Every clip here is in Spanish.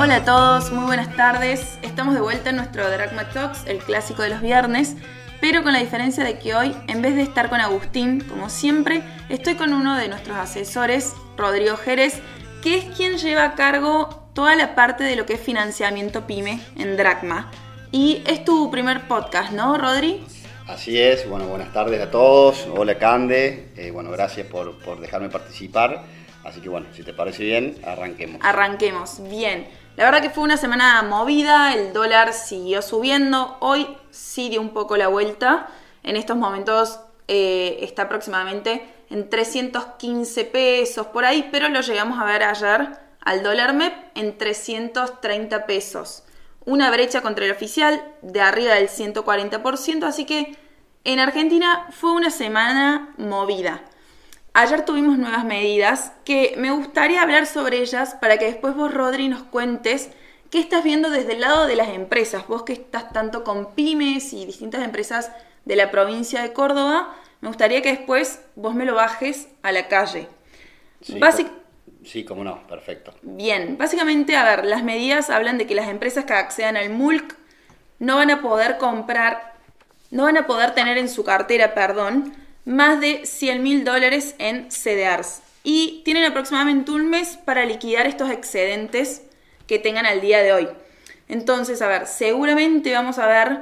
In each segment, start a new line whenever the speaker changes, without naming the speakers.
Hola a todos, muy buenas tardes. Estamos de vuelta en nuestro Dragma Talks, el clásico de los viernes, pero con la diferencia de que hoy, en vez de estar con Agustín, como siempre, estoy con uno de nuestros asesores, Rodrigo Jerez, que es quien lleva a cargo toda la parte de lo que es financiamiento PyME en Dracma. Y es tu primer podcast, ¿no, Rodri?
Así es, bueno, buenas tardes a todos. Hola Cande, Eh, bueno, gracias por, por dejarme participar. Así que bueno, si te parece bien, arranquemos.
Arranquemos, bien. La verdad que fue una semana movida, el dólar siguió subiendo, hoy sí dio un poco la vuelta, en estos momentos eh, está aproximadamente en 315 pesos por ahí, pero lo llegamos a ver ayer al dólar MEP en 330 pesos. Una brecha contra el oficial de arriba del 140%, así que en Argentina fue una semana movida. Ayer tuvimos nuevas medidas que me gustaría hablar sobre ellas para que después vos, Rodri, nos cuentes qué estás viendo desde el lado de las empresas. Vos que estás tanto con pymes y distintas empresas de la provincia de Córdoba, me gustaría que después vos me lo bajes a la calle.
Sí, co- sí, cómo no, perfecto.
Bien, básicamente, a ver, las medidas hablan de que las empresas que accedan al MULC no van a poder comprar, no van a poder tener en su cartera, perdón, más de 100 mil dólares en CDRs. Y tienen aproximadamente un mes para liquidar estos excedentes que tengan al día de hoy. Entonces, a ver, seguramente vamos a ver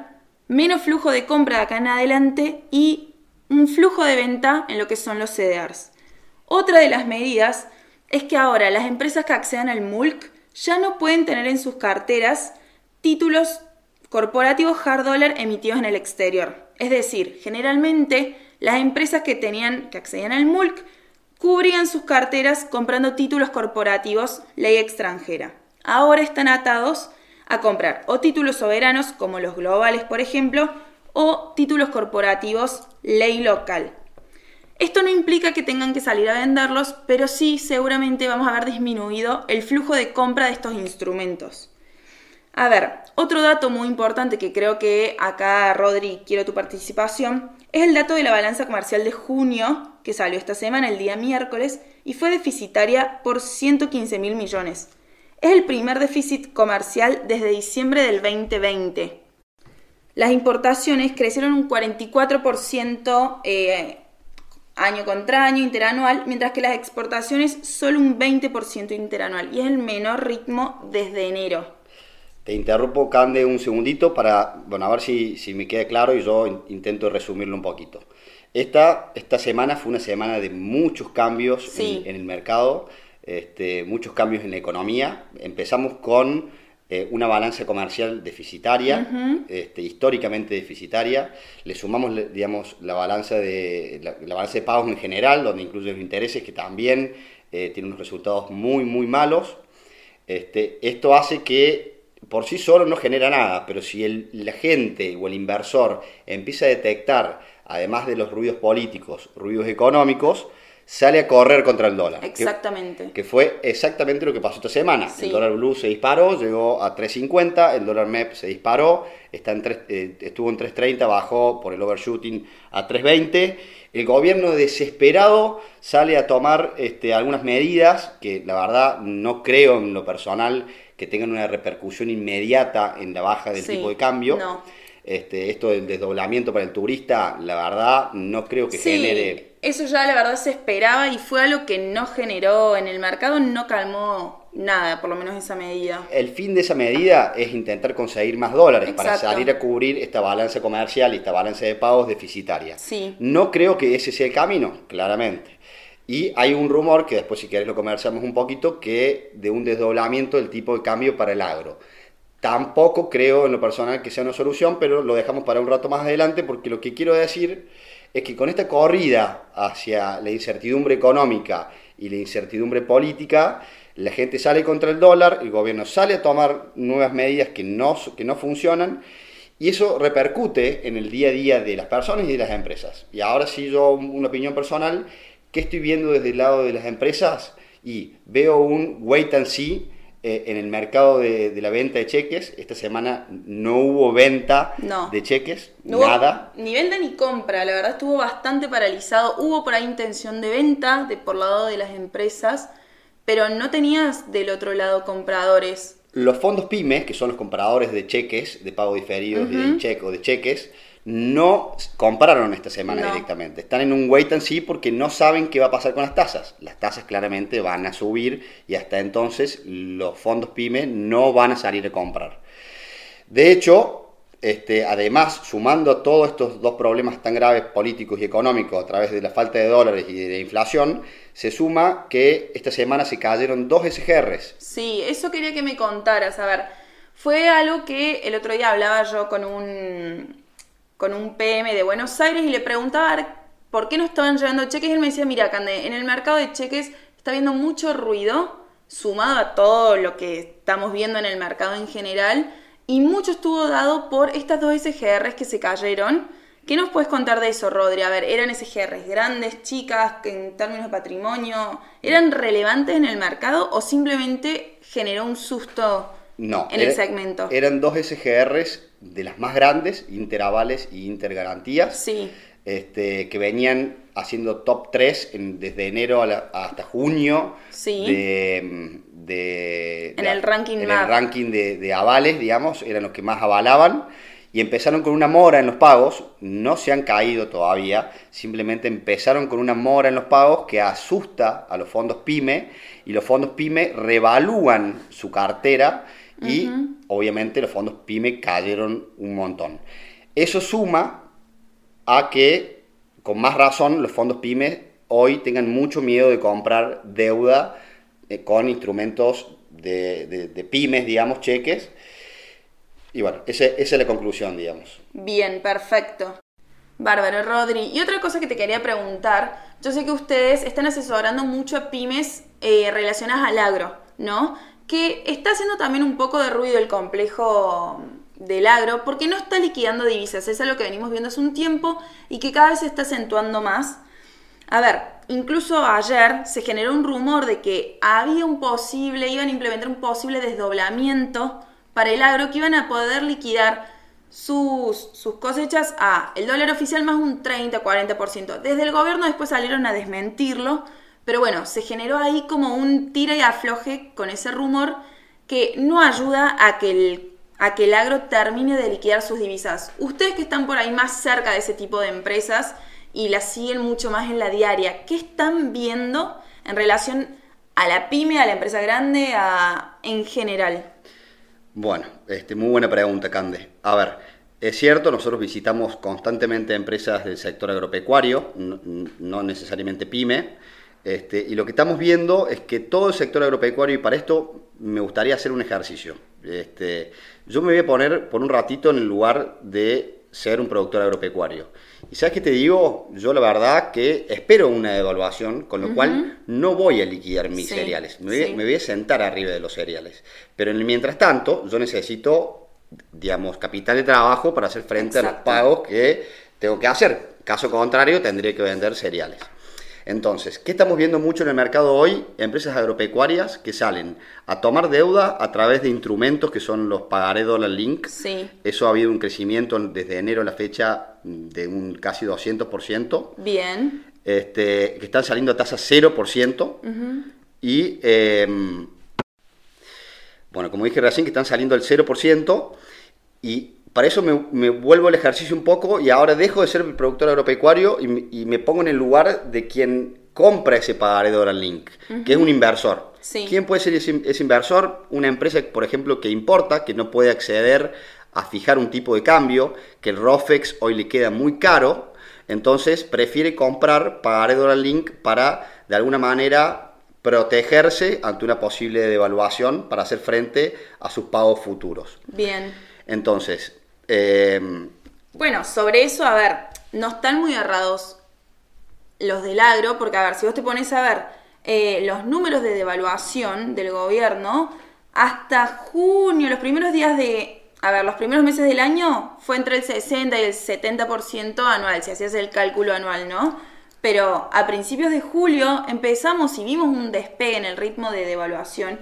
menos flujo de compra de acá en adelante y un flujo de venta en lo que son los CDRs. Otra de las medidas es que ahora las empresas que accedan al MULC ya no pueden tener en sus carteras títulos corporativos hard dollar emitidos en el exterior. Es decir, generalmente las empresas que tenían que accedían al MULC cubrían sus carteras comprando títulos corporativos ley extranjera. Ahora están atados a comprar o títulos soberanos como los globales, por ejemplo, o títulos corporativos ley local. Esto no implica que tengan que salir a venderlos, pero sí seguramente vamos a ver disminuido el flujo de compra de estos instrumentos. A ver, otro dato muy importante que creo que acá, Rodri, quiero tu participación, es el dato de la balanza comercial de junio, que salió esta semana, el día miércoles, y fue deficitaria por 115 mil millones. Es el primer déficit comercial desde diciembre del 2020. Las importaciones crecieron un 44% eh, año contra año interanual, mientras que las exportaciones solo un 20% interanual, y es el menor ritmo desde enero.
Te interrumpo, Cande, un segundito para, bueno, a ver si, si me queda claro y yo in- intento resumirlo un poquito. Esta, esta semana fue una semana de muchos cambios
Sí.
en, en el mercado, este, muchos cambios en la economía. Empezamos con eh, una balanza comercial deficitaria, este, históricamente deficitaria. Le sumamos, digamos, la balanza de, la, la balanza de pagos en general, donde incluye los intereses, que también eh, tiene unos resultados muy, muy malos. Este, esto hace que por sí solo no genera nada, pero si el- la gente o el inversor empieza a detectar, además de los ruidos políticos, ruidos económicos, sale a correr contra el dólar.
Exactamente.
Que, fue exactamente lo que pasó esta semana.
Sí.
El dólar blue se disparó, llegó a 3.50, el dólar MEP se disparó, está en tres- eh, estuvo en 3.30, bajó por el overshooting a 3.20. El gobierno desesperado sale a tomar este, algunas medidas que la verdad no creo en lo personal que tengan una repercusión inmediata en la baja del
Sí,
tipo de cambio.
no.
Este, esto del desdoblamiento para el turista, la verdad no creo que
Sí,
genere
eso ya la verdad se esperaba y fue algo que no generó en el mercado, no calmó nada, por lo menos esa medida.
El fin de esa medida es intentar conseguir más dólares para salir a cubrir esta balanza comercial y esta balanza de pagos deficitaria.
Sí.
No creo que ese sea el camino, claramente. Y hay un rumor, que después si querés lo conversamos un poquito, que de un desdoblamiento del tipo de cambio para el agro. Tampoco creo en lo personal que sea una solución, pero lo dejamos para un rato más adelante porque lo que quiero decir es que con esta corrida hacia la incertidumbre económica y la incertidumbre política, la gente sale contra el dólar, el gobierno sale a tomar nuevas medidas que no, que no funcionan y eso repercute en el día a día de las personas y de las empresas. Y ahora sí yo una opinión personal ¿qué estoy viendo desde el lado de las empresas? Y veo un wait and see eh, en el mercado de, de la venta de cheques. Esta semana no hubo venta
No.
de cheques,
No hubo
nada.
Ni venta ni compra, la verdad estuvo bastante paralizado. Hubo por ahí intención de venta de, por lado de las empresas, pero no tenías del otro lado compradores.
Los fondos pymes, que son los compradores de cheques, de pago diferidos, de cheque o de cheques, no compraron esta semana
No.
directamente. Están en un wait and see porque no saben qué va a pasar con las tasas. Las tasas claramente van a subir y hasta entonces los fondos pymes no van a salir a comprar. De hecho, este, además, sumando a todos estos dos problemas tan graves políticos y económicos a través de la falta de dólares y de la inflación, se suma que esta semana se cayeron dos SGRs.
Sí, eso quería que me contaras. A ver, fue algo que el otro día hablaba yo con un, con un PM de Buenos Aires y le preguntaba por qué no estaban llegando cheques. Y él me decía, mira, Cande, en el mercado de cheques está habiendo mucho ruido, sumado a todo lo que estamos viendo en el mercado en general, y mucho estuvo dado por estas dos SGRs que se cayeron. ¿Qué nos puedes contar de eso, Rodri? A ver, ¿eran SGRs grandes, chicas, en términos de patrimonio? ¿Eran relevantes en el mercado o simplemente generó un susto
No.
en
era-
el segmento?
Eran dos SGRs de las más grandes, interavales y intergarantías,
Sí,
este, que venían haciendo top 3 en- desde enero a la- hasta junio
Sí.
de, de-
En
de-
el ranking
en el ranking de, de avales, digamos, eran los que más avalaban. Y empezaron con una mora en los pagos, no se han caído todavía, simplemente empezaron con una mora en los pagos que asusta a los fondos PYME y los fondos PYME revalúan su cartera y obviamente los fondos PYME cayeron un montón. Eso suma a que, con más razón, los fondos pymes hoy tengan mucho miedo de comprar deuda eh, con instrumentos de, de- de pymes, digamos, cheques. Y bueno, ese- esa es la conclusión, digamos.
bien, perfecto. Bárbaro, Rodri. Y otra cosa que te quería preguntar, yo sé que ustedes están asesorando mucho a pymes eh, relacionadas al agro, ¿no? Que está haciendo también un poco de ruido el complejo del agro porque no está liquidando divisas, es algo que venimos viendo hace un tiempo y que cada vez se está acentuando más. A ver, incluso ayer se generó un rumor de que había un posible, iban a implementar un posible desdoblamiento para el agro que iban a poder liquidar sus, sus cosechas a el dólar oficial más un 30-40%. Desde el gobierno después salieron a desmentirlo, pero bueno, se generó ahí como un tira y afloje con ese rumor que no ayuda a que el, a que el agro termine de liquidar sus divisas. Ustedes que están por ahí más cerca de ese tipo de empresas y las siguen mucho más en la diaria, ¿qué están viendo en relación a la pyme, a la empresa grande, a, en general?
Bueno, este, muy buena pregunta, Cande. A ver, es cierto, nosotros visitamos constantemente empresas del sector agropecuario, no, no necesariamente pyme, este, y lo que estamos viendo es que todo el sector agropecuario, y para esto me gustaría hacer un ejercicio. Este, yo me voy a poner por un ratito en el lugar de ser un productor agropecuario. Y sabes qué te digo, yo la verdad que espero una devaluación, con lo cual no voy a liquidar mis
Sí,
cereales. Me voy, a-
sí.
me voy a sentar arriba de los cereales. Pero en el mientras tanto, yo necesito, digamos, capital de trabajo para hacer frente a los
Exacto.
pagos que tengo que hacer. Caso contrario, tendría que vender cereales. Entonces, ¿qué estamos viendo mucho en el mercado hoy? Empresas agropecuarias que salen a tomar deuda a través de instrumentos que son los pagaré dólar link.
Sí,
Eso ha habido un crecimiento desde enero a la fecha de un casi 200%.
bien.
Este, que están saliendo a tasa 0%. Y, eh, bueno, como dije recién, que están saliendo al 0%. Y para eso me, me vuelvo al ejercicio un poco y ahora dejo de ser el productor agropecuario y, me- y me pongo en el lugar de quien compra ese pagaré dólar link, que es un inversor.
Sí.
¿Quién puede ser ese, ese inversor? Una empresa, por ejemplo, que importa, que no puede acceder a fijar un tipo de cambio, que el ROFEX hoy le queda muy caro, entonces prefiere comprar pagaré dólar link para, de alguna manera, protegerse ante una posible devaluación para hacer frente a sus pagos futuros.
Bien.
Entonces, eh,
Bueno, sobre eso, a ver, no están muy errados los del agro, porque a ver, si vos te pones a ver eh, los números de devaluación del gobierno, hasta junio, los primeros días de, a ver, los primeros meses del año fue entre el 60 y el 70% anual, si hacías el cálculo anual, ¿no? pero a principios de julio empezamos y vimos un despegue en el ritmo de devaluación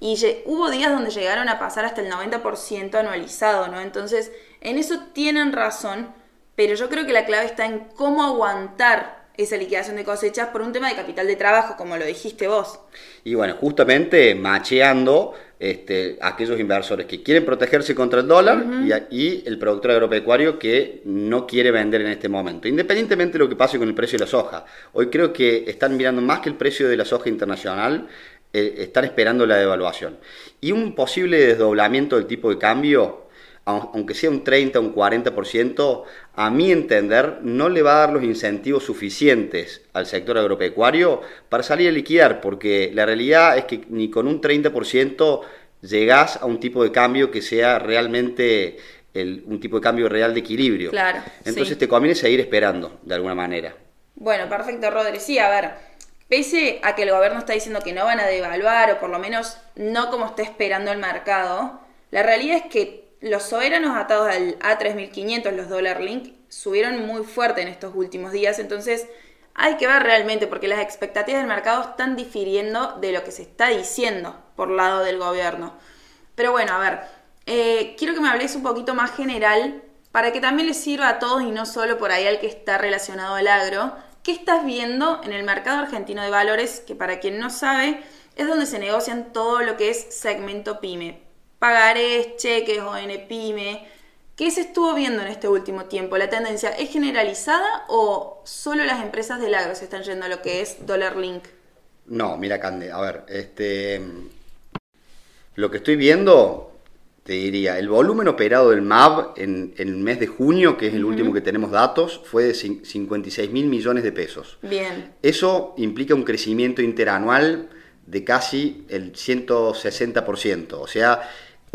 y hubo días donde llegaron a pasar hasta el 90% anualizado, ¿no? Entonces, en eso tienen razón, pero yo creo que la clave está en cómo aguantar esa liquidación de cosechas por un tema de capital de trabajo, como lo dijiste vos.
Y bueno, justamente macheando este, aquellos inversores que quieren protegerse contra el dólar y el productor agropecuario que no quiere vender en este momento, independientemente de lo que pase con el precio de la soja. Hoy creo que están mirando más que el precio de la soja internacional, eh, están esperando la devaluación. Y un posible desdoblamiento del tipo de cambio aunque sea un 30 o un 40%, a mi entender, no le va a dar los incentivos suficientes al sector agropecuario para salir a liquidar, porque la realidad es que ni con un 30% llegás a un tipo de cambio que sea realmente el- un tipo de cambio real de equilibrio.
Claro,
Entonces
sí.
te conviene seguir esperando, de alguna manera.
Bueno, perfecto, Rodri. Sí, a ver, pese a que el gobierno está diciendo que no van a devaluar, o por lo menos no como está esperando el mercado, la realidad es que los soberanos atados al A3500, los dólar link, subieron muy fuerte en estos últimos días, entonces hay que ver realmente, porque las expectativas del mercado están difiriendo de lo que se está diciendo por lado del gobierno. Pero bueno, a ver, eh, quiero que me habléis un poquito más general para que también les sirva a todos y no solo por ahí al que está relacionado al agro. ¿Qué estás viendo en el mercado argentino de valores? Que para quien no sabe, es donde se negocian todo lo que es segmento pyme. Pagarés, cheques, ON pyme. ¿Qué se estuvo viendo en este último tiempo? ¿La tendencia es generalizada o solo las empresas del agro se están yendo a lo que es Dollar Link?
No, mira, Cande, a ver, este. Lo que estoy viendo, te diría, el volumen operado del MAB en, en el mes de junio, que es el último que tenemos datos, fue de cin- 56 mil millones de pesos.
Bien,
Eso implica un crecimiento interanual de casi el 160%. O sea,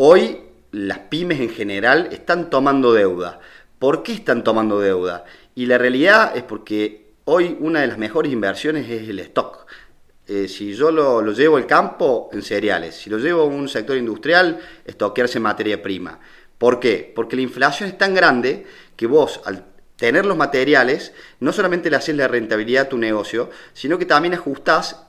hoy las pymes en general están tomando deuda. ¿Por qué están tomando deuda? Y la realidad es porque hoy una de las mejores inversiones es el stock. Eh, si yo lo, lo llevo al campo, en cereales. Si lo llevo a un sector industrial, estoquearse materia prima. ¿Por qué? Porque la inflación es tan grande que vos, al tener los materiales, no solamente le haces la rentabilidad a tu negocio, sino que también ajustás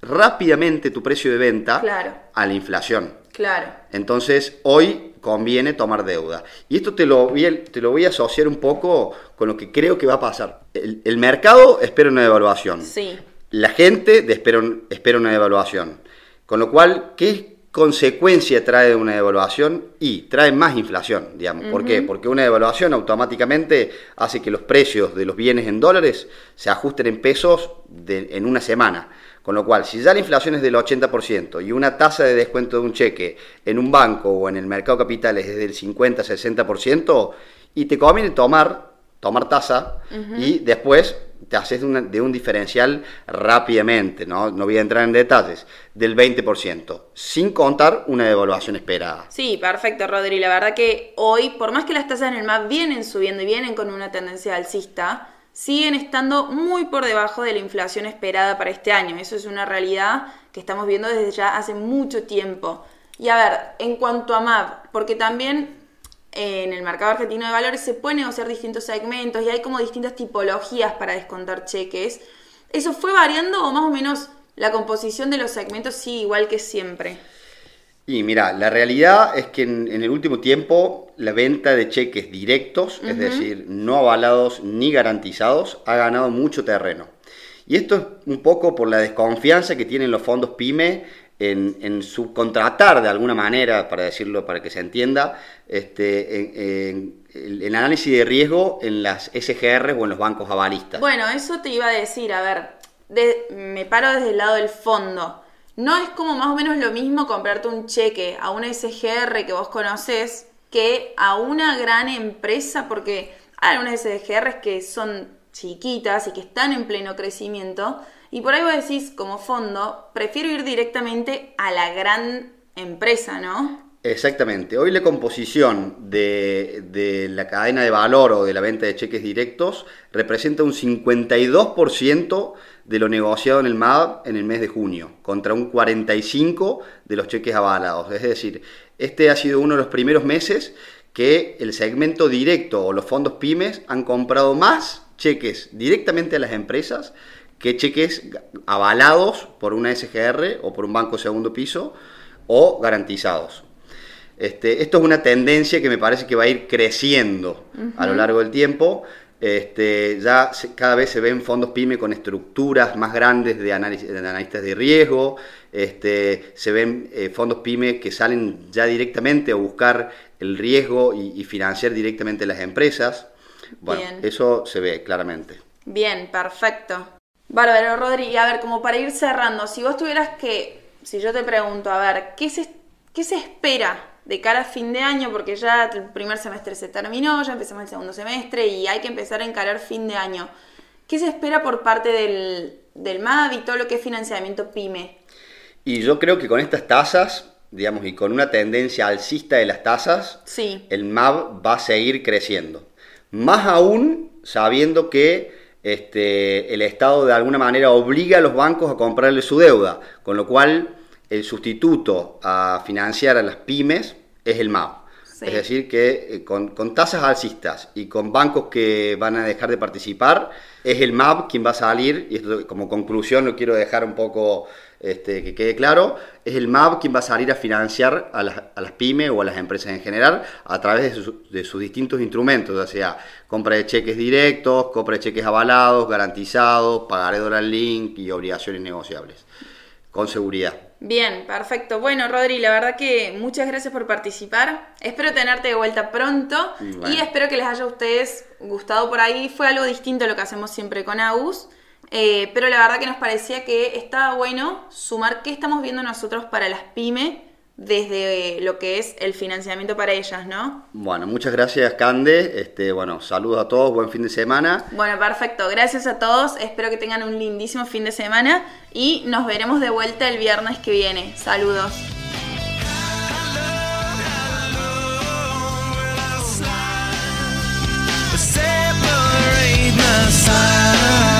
rápidamente tu precio de venta
Claro.
a la inflación.
Claro.
Entonces, hoy conviene tomar deuda. Y esto te lo, voy a, te lo voy a asociar un poco con lo que creo que va a pasar. El, el mercado espera una devaluación.
Sí.
La gente espera, espera una devaluación. Con lo cual, ¿qué consecuencia trae una devaluación? Y trae más inflación, digamos. ¿Por qué? Porque una devaluación automáticamente hace que los precios de los bienes en dólares se ajusten en pesos de- en una semana. Con lo cual, si ya la inflación es del 80% y una tasa de descuento de un cheque en un banco o en el mercado de capitales es del 50-60%, y te conviene tomar, tomar tasa y después te haces de, una- de un diferencial rápidamente, ¿no? no voy a entrar en detalles, del 20%, sin contar una devaluación esperada.
Sí, perfecto, Rodri. La verdad que hoy, por más que las tasas en el MAP vienen subiendo y vienen con una tendencia alcista, siguen estando muy por debajo de la inflación esperada para este año. Eso es una realidad que estamos viendo desde ya hace mucho tiempo. Y a ver, en cuanto a MAP, porque también eh, en el mercado argentino de valores se pueden negociar distintos segmentos y hay como distintas tipologías para descontar cheques. ¿Eso fue variando o más o menos la composición de los segmentos sí igual que siempre?
Y mira, la realidad es que en, en el último tiempo la venta de cheques directos, es decir, no avalados ni garantizados, ha ganado mucho terreno. Y esto es un poco por la desconfianza que tienen los fondos PYME en, en subcontratar de alguna manera, para decirlo, para que se entienda, este, en, el análisis de riesgo en las SGR o en los bancos avalistas.
Bueno, eso te iba a decir, a ver, de- me paro desde el lado del fondo. No es como más o menos lo mismo comprarte un cheque a una SGR que vos conocés que a una gran empresa, porque hay algunas SGRs que son chiquitas y que están en pleno crecimiento, y por ahí vos decís, como fondo, prefiero ir directamente a la gran empresa, ¿no?
Exactamente. Hoy la composición de, de la cadena de valor o de la venta de cheques directos representa un 52% de lo negociado en el MAB en el mes de junio, contra un 45% de los cheques avalados. Es decir, este ha sido uno de los primeros meses que el segmento directo o los fondos pymes han comprado más cheques directamente a las empresas que cheques avalados por una SGR o por un banco segundo piso o garantizados. Este, esto es una tendencia que me parece que va a ir creciendo a lo largo del tiempo. Este, ya cada vez se ven fondos PYME con estructuras más grandes de, análisis, de analistas de riesgo, este, se ven eh, fondos PYME que salen ya directamente a buscar el riesgo y, financiar directamente las empresas. Bueno, eso se ve claramente.
Bien, perfecto. Bárbaro, Rodri, y a ver, como para ir cerrando, si vos tuvieras que, si yo te pregunto, a ver, ¿qué se, qué se espera de cara a fin de año? Porque ya el primer semestre se terminó, ya empezamos el segundo semestre y hay que empezar a encarar fin de año. ¿Qué se espera por parte del, del MAV y todo lo que es financiamiento PYME?
Y yo creo que con estas tasas, digamos, y con una tendencia alcista de las tasas,
sí.
el MAV va a seguir creciendo. Más aún sabiendo que este, el Estado de alguna manera obliga a los bancos a comprarle su deuda, con lo cual el sustituto a financiar a las pymes es el MAV. Es decir, que eh, con, tasas alcistas y con bancos que van a dejar de participar, es el MAV quien va a salir, y esto como conclusión lo quiero dejar un poco este, que quede claro, es el MAV quien va a salir a financiar a las, a pymes o a las empresas en general a través de, sus distintos instrumentos, o sea, compra de cheques directos, compra de cheques avalados, garantizados, pagaré dólar link y obligaciones negociables, con seguridad.
Bien, perfecto. Bueno, Rodri, la verdad que muchas gracias por participar. Espero tenerte de vuelta pronto y espero que les haya a ustedes gustado por ahí. Fue algo distinto a lo que hacemos siempre con AUS. Eh, pero la verdad que nos parecía que estaba bueno sumar qué estamos viendo nosotros para las pymes desde lo que es el financiamiento para ellas, ¿no?
Bueno, muchas gracias, Cande. Este, bueno, saludos a todos, buen fin de semana.
Bueno, perfecto. Gracias a todos. Espero que tengan un lindísimo fin de semana y nos veremos de vuelta el viernes que viene. Saludos. side